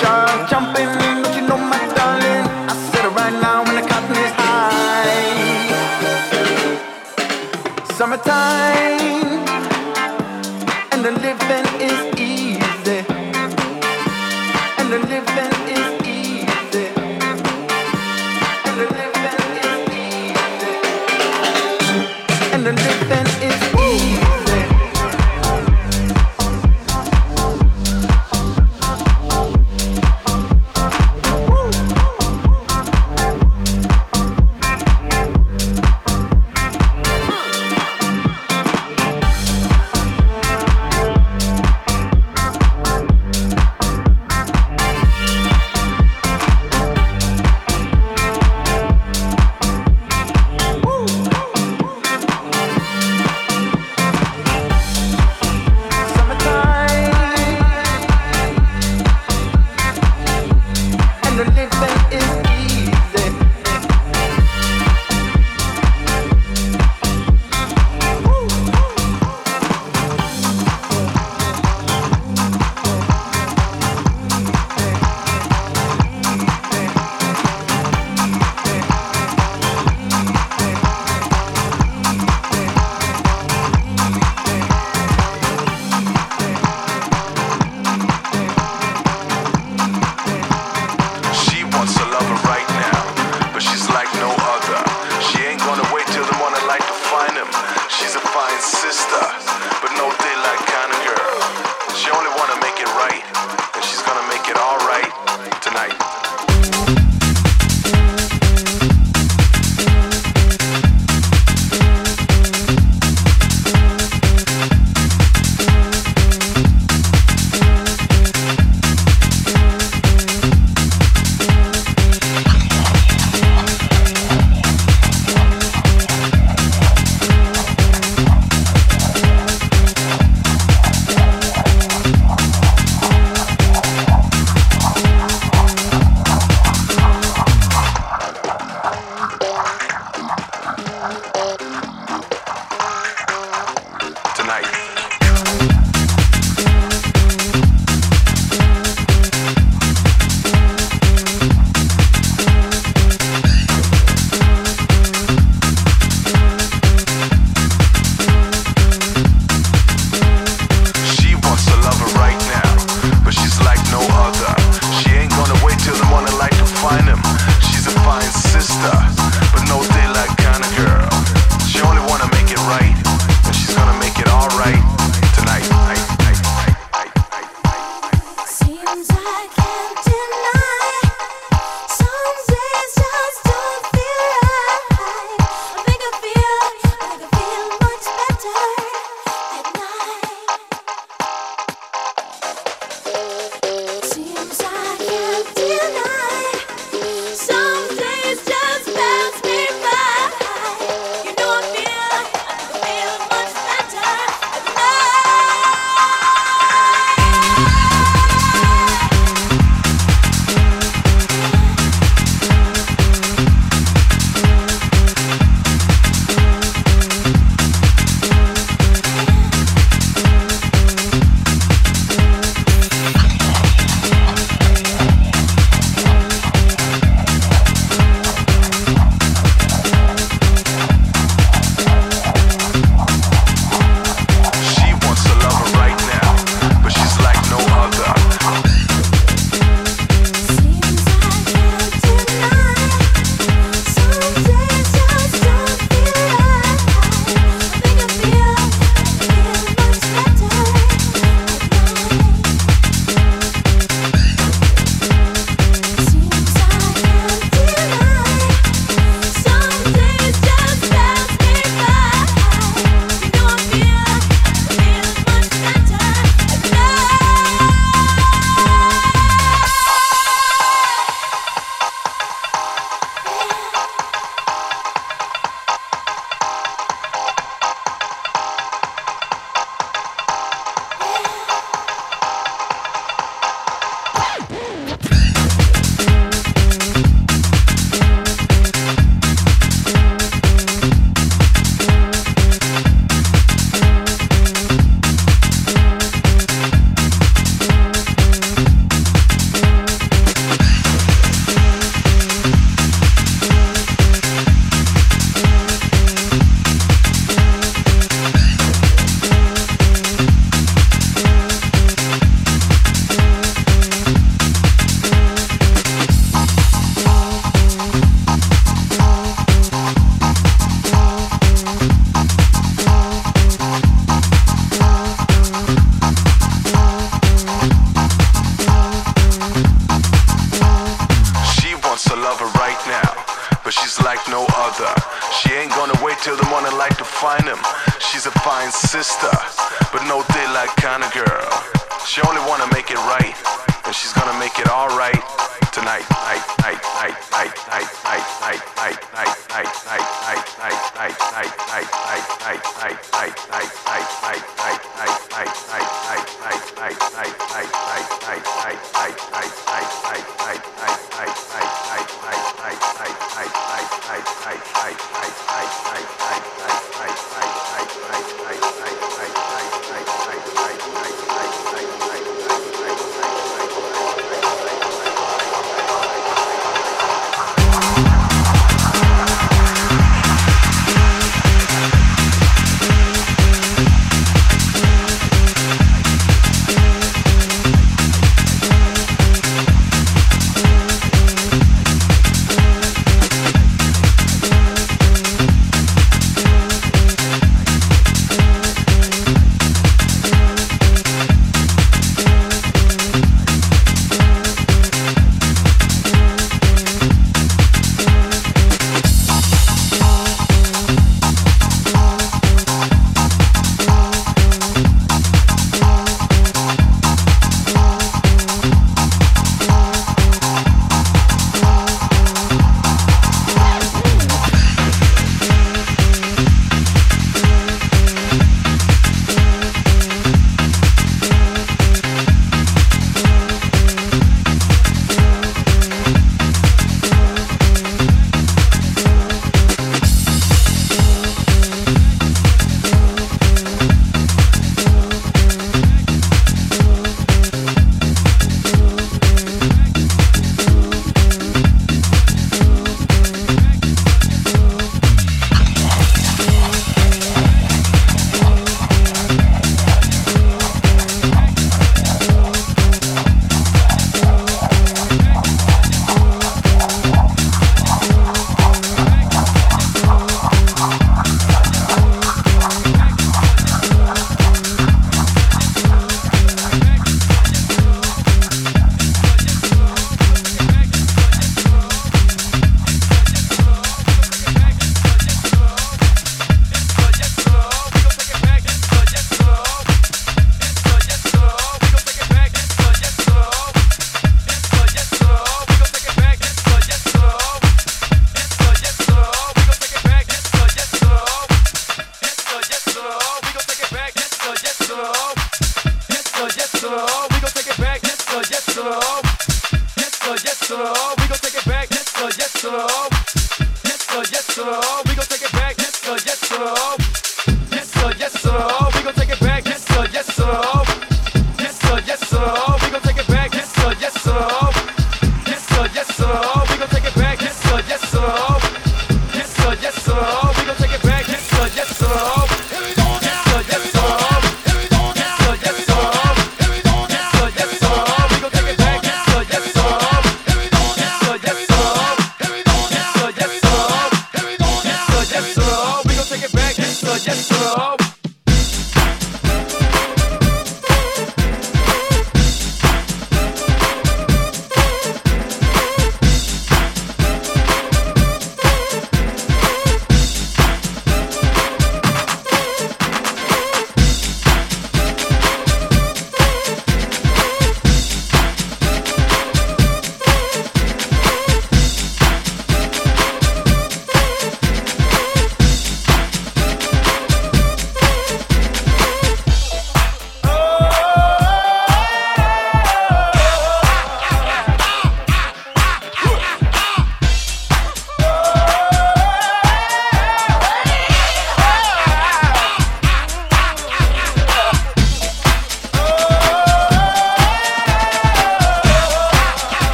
shark jumping in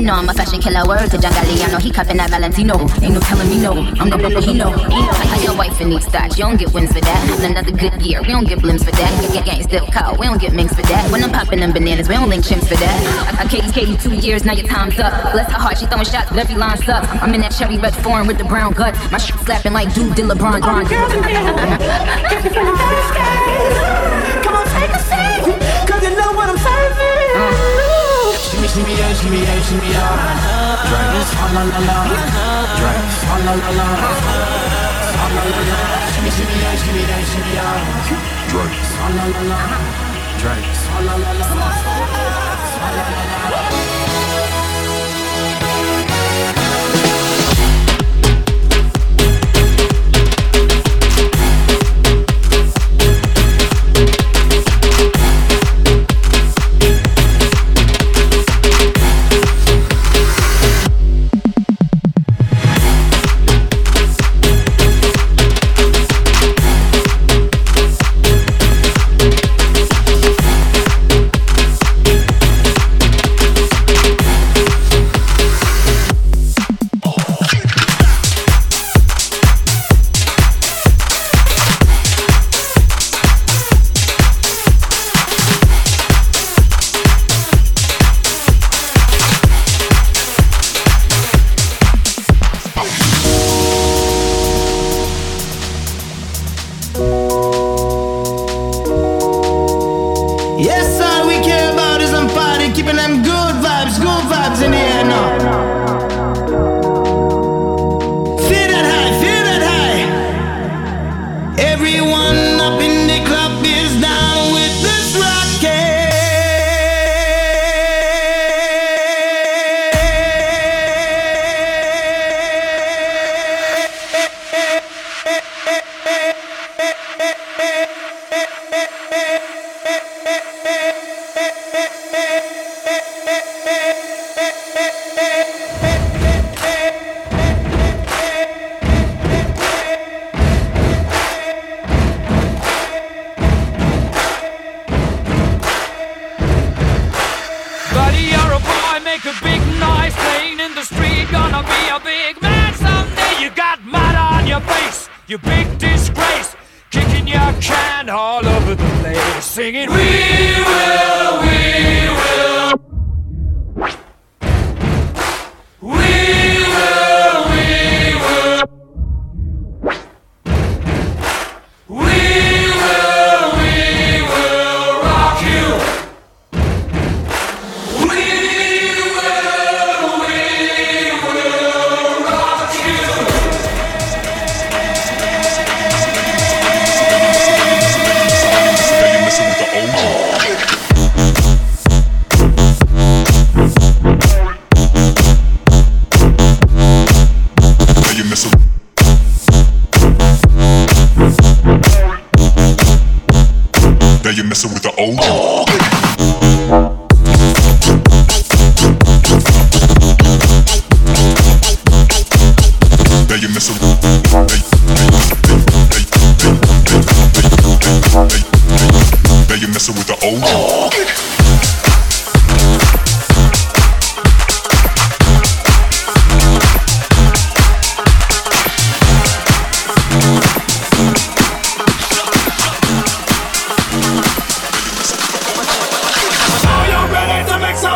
He know I'm a fashion killer word to Jangali. I he cupping that Valentino. Ain't no telling me no. I'm the but he know. I. How your wife needs that. You don't get wins for that. Another good year. We don't get blimps for that. Gang, gang, still call. We don't get minks for that. When I'm popping them bananas, we don't link chimps for that. I, I Katie, Katie, two years, now your time's up. Bless her heart, she throwing shots, but every line sucks. I'm in that cherry red foreign with the brown guts. My shit slapping like dude did LeBron. Bron. Come Shimmy, shimmy shimmy shimmy swalla la la. Drink, la la. La la. Shimmy, shimmy shimmy shimmy swalla la la. La la. Swalla la la. Yes, all we care about is some party, keeping them good vibes,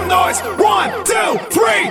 noise? One, two, three,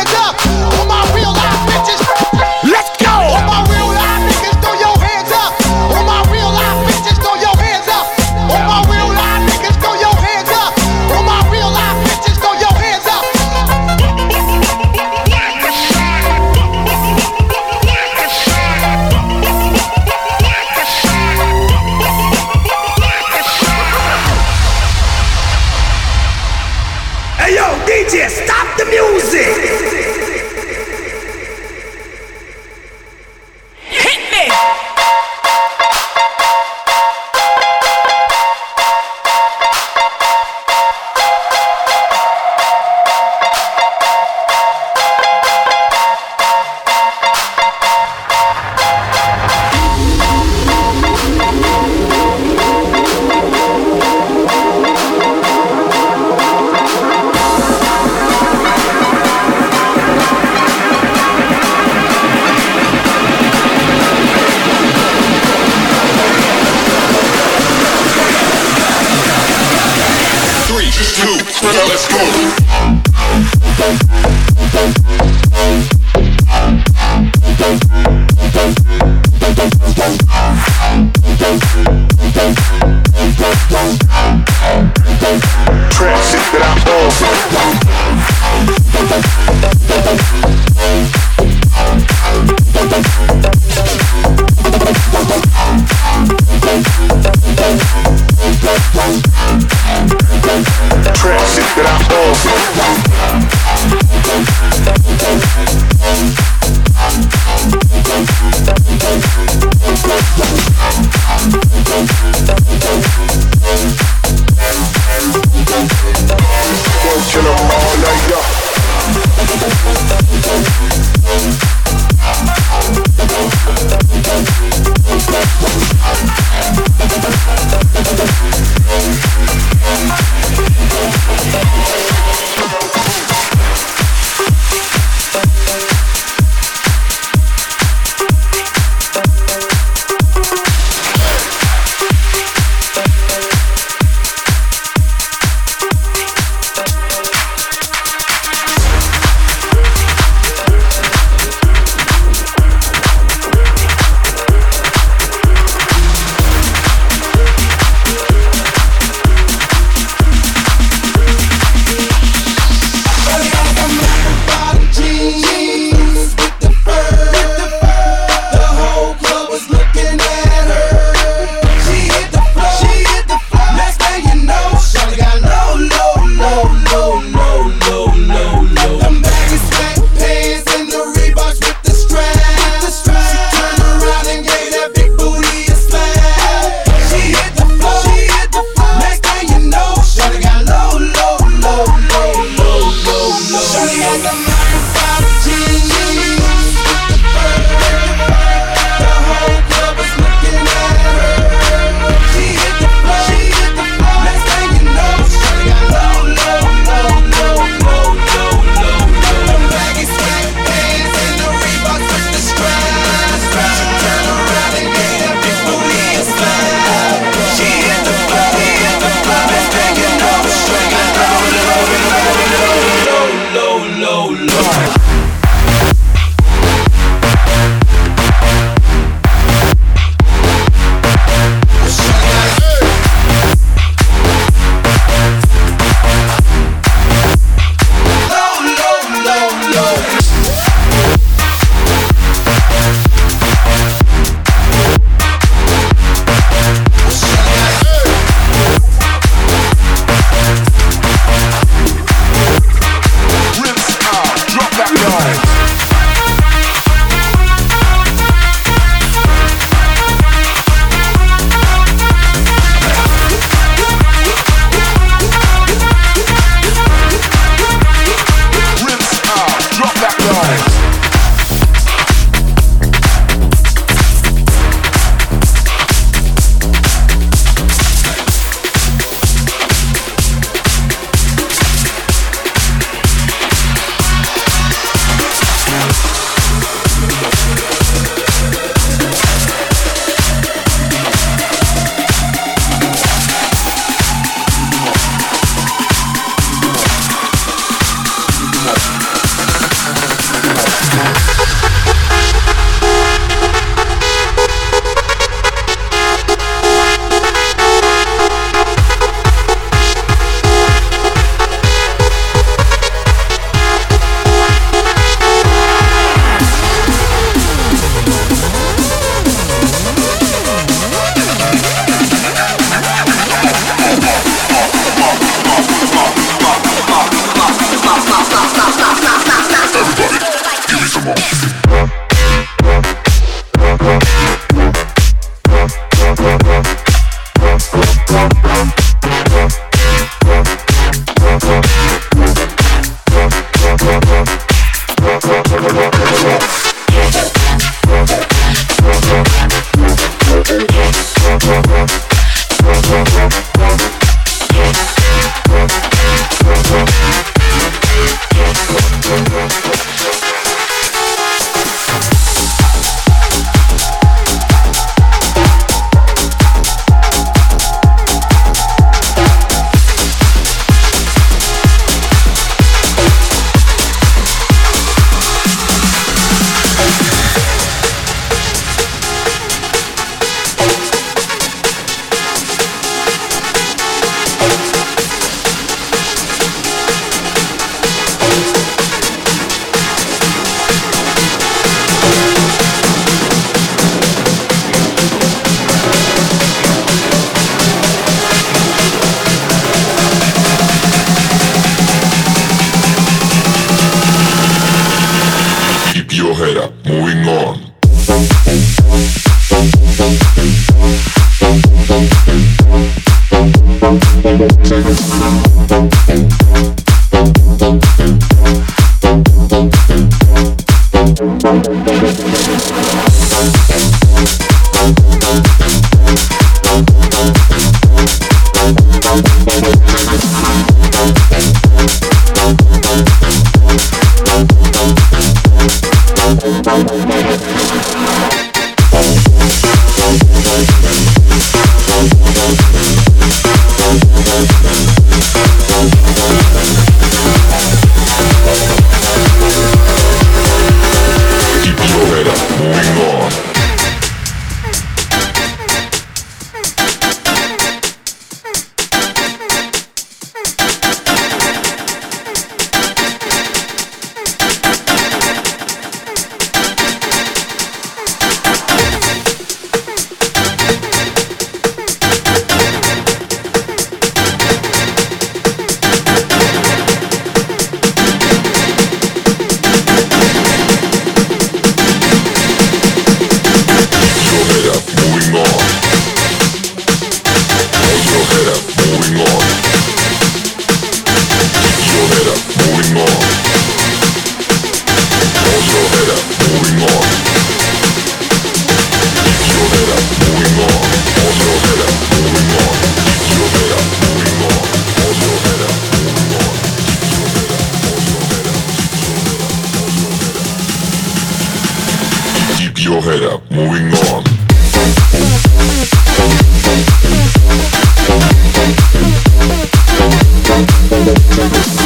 time, y'all.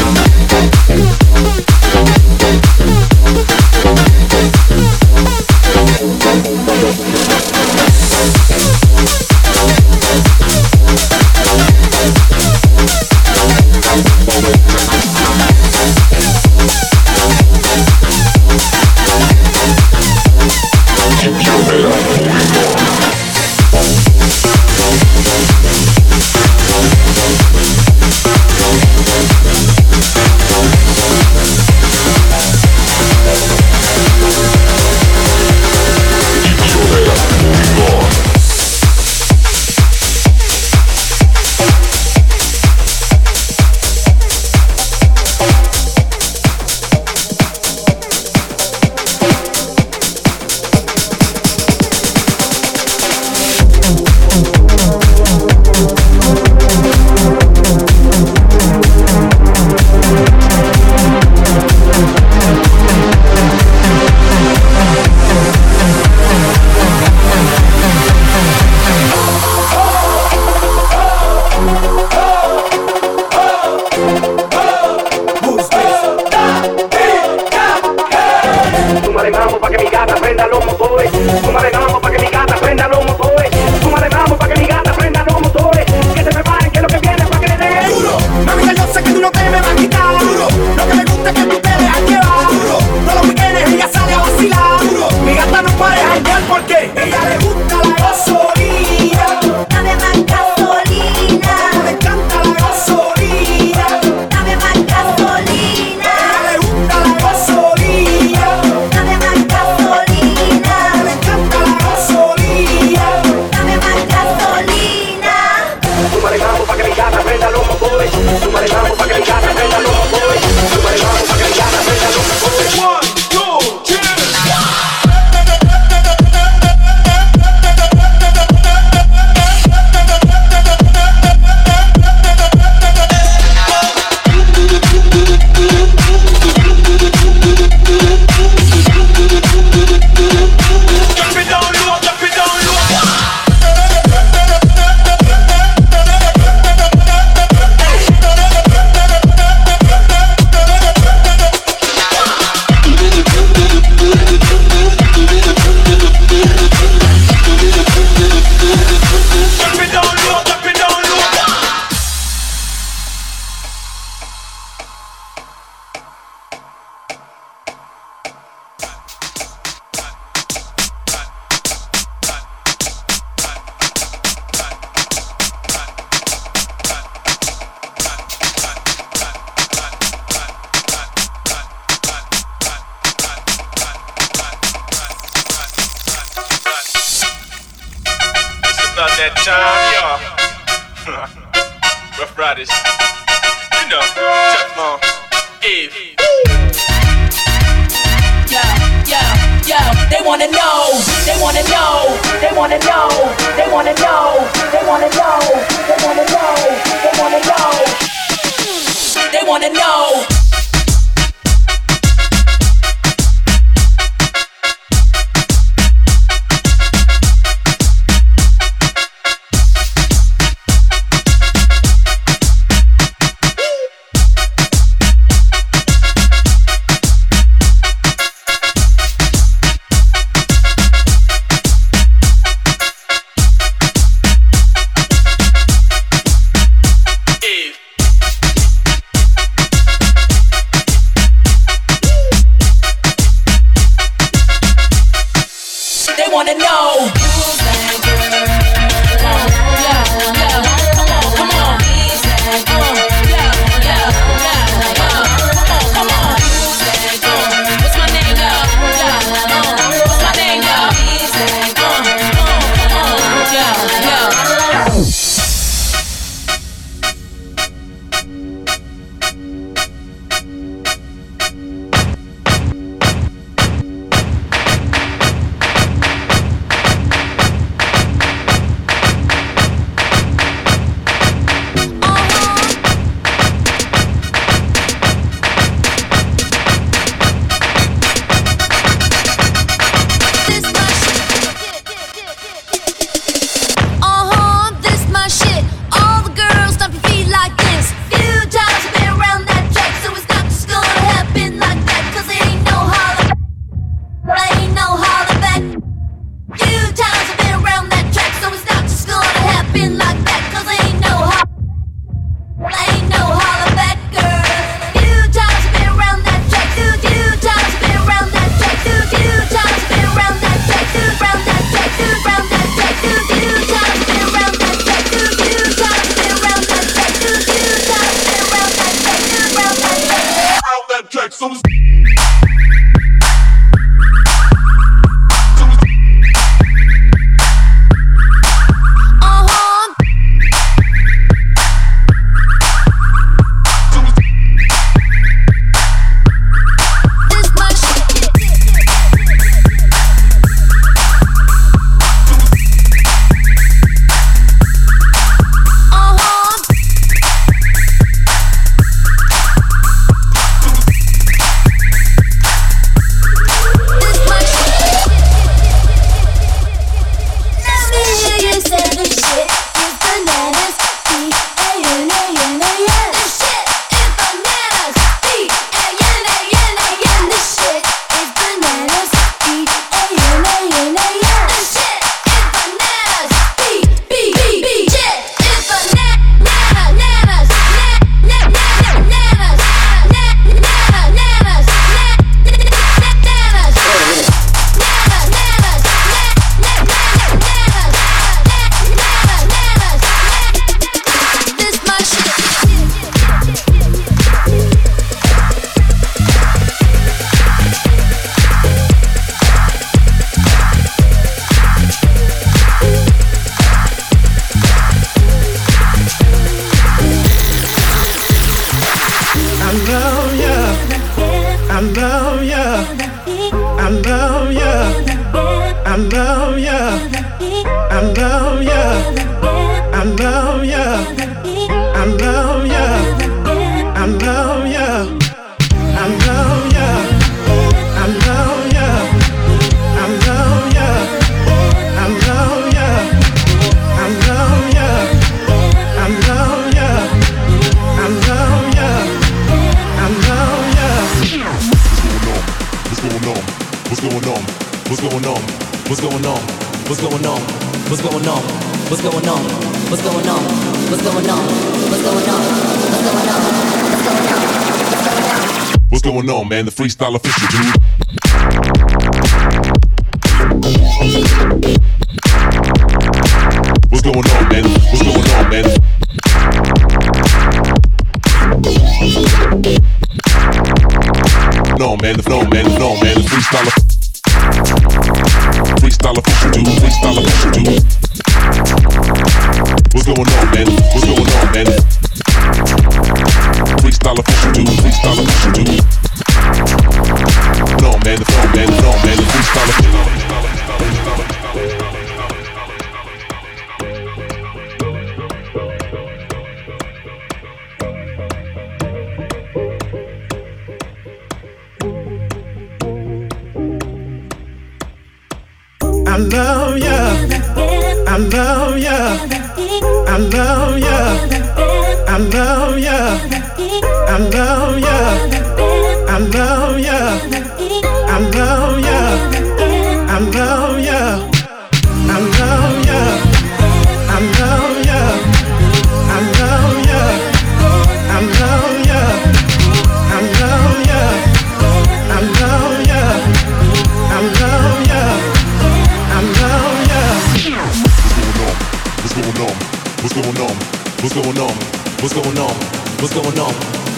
Going on? What's going on? What's going on? What's going on? What's going on?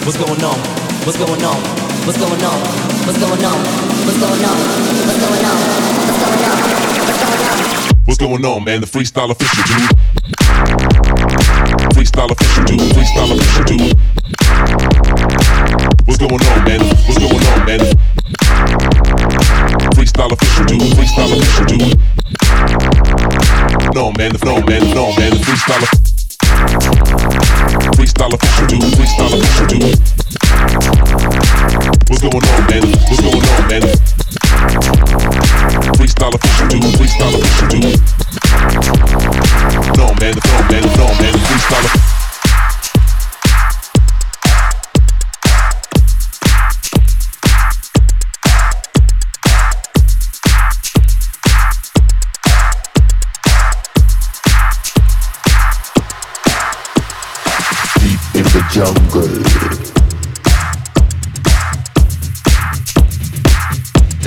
What's going on? What's going on? What's going on? What's going on? What's going on? What's going on? What's going on? What's going on? What's going on, man? The freestyle official dude. Freestyle official dude. Freestyle official dude. What's going on, man? What's going on, man? Freestyle official dude. Freestyle official dude phenomenon, the phenomenon, the phenomenon, the freestyler. Freestyler, what you do? freestyler, what you do? What's going on, man? What's going on, man? Freestyler, what you do? freestyler, what you do? No, man, the phenomenon, the phenomenon, the freestyler.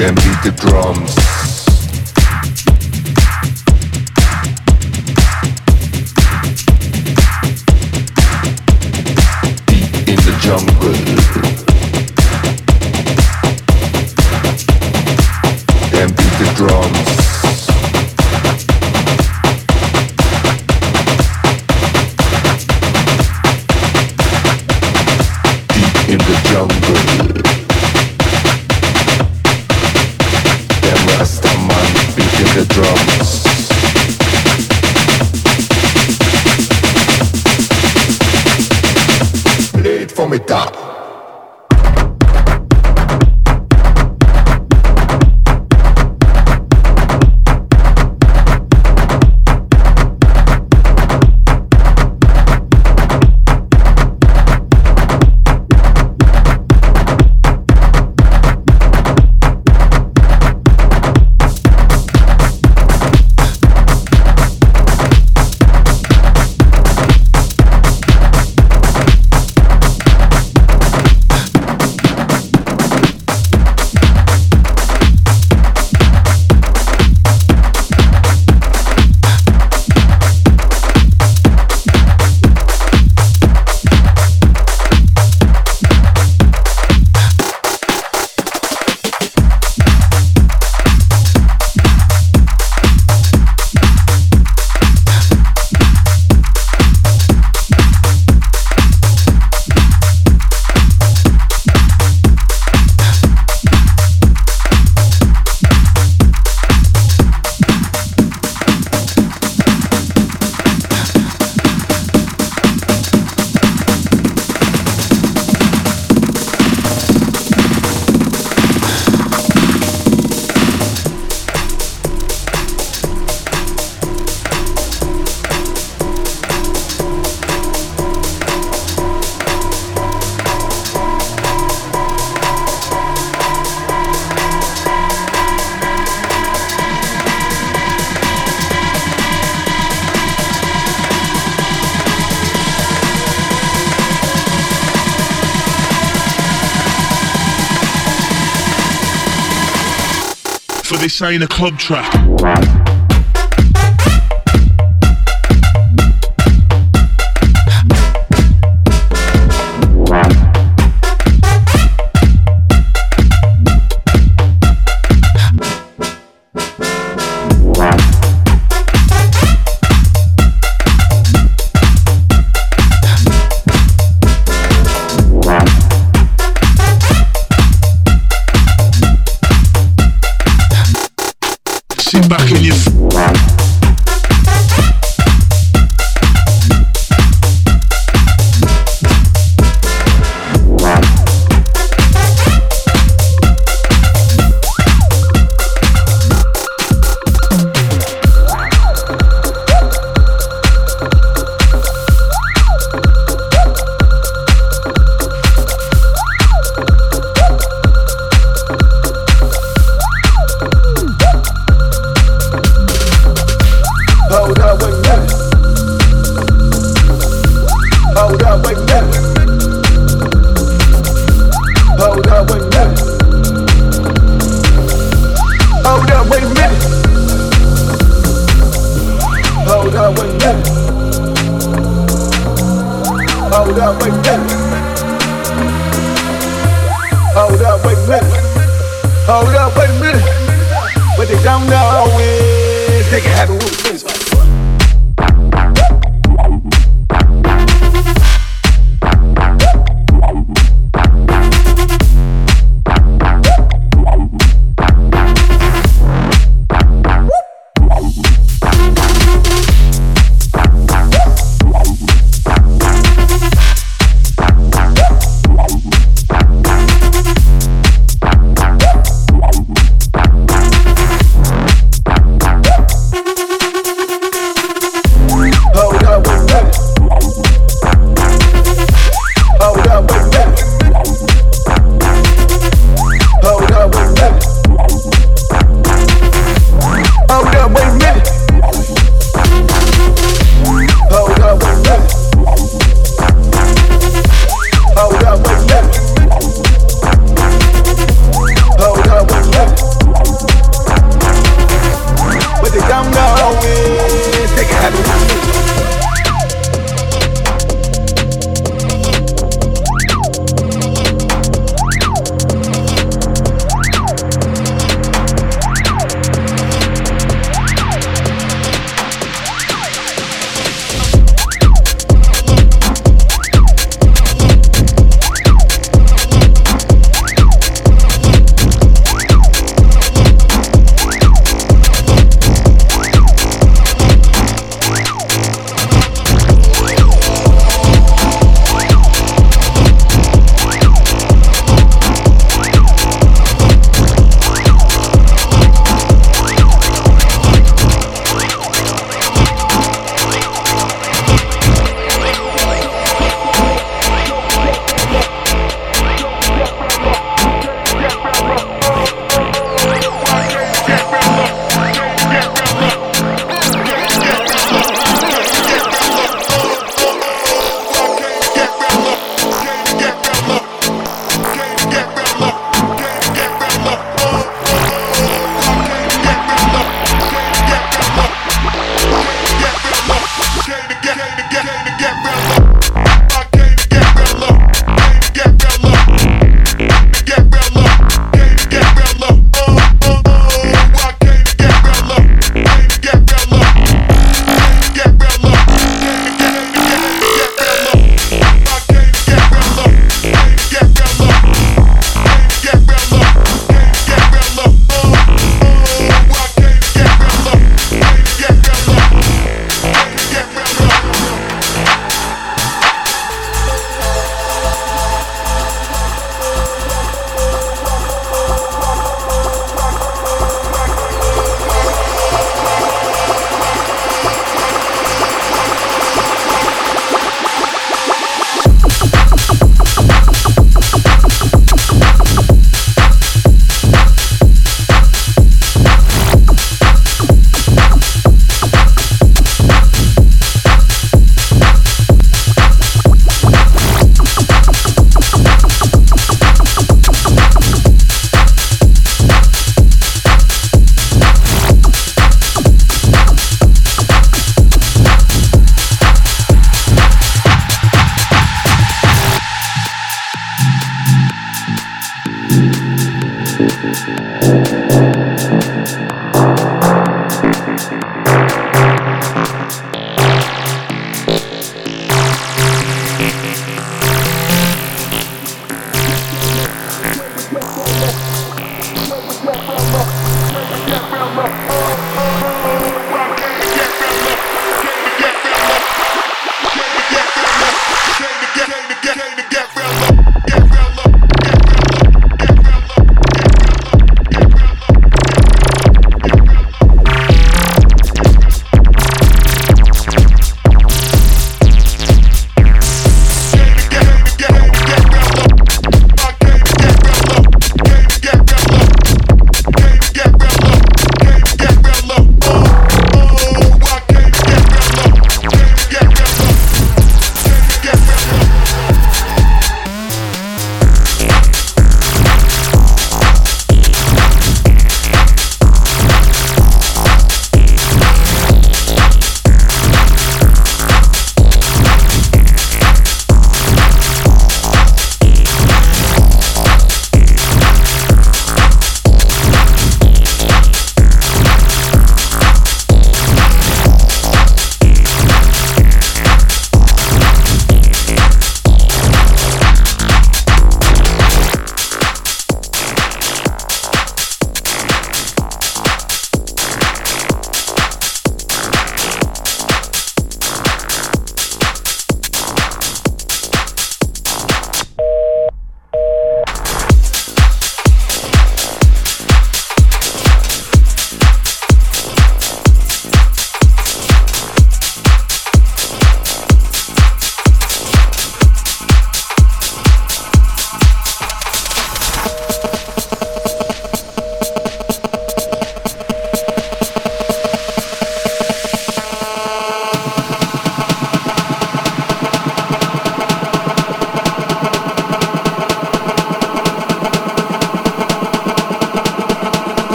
Then beat the drums. Deep in the jungle. Ain't a club track.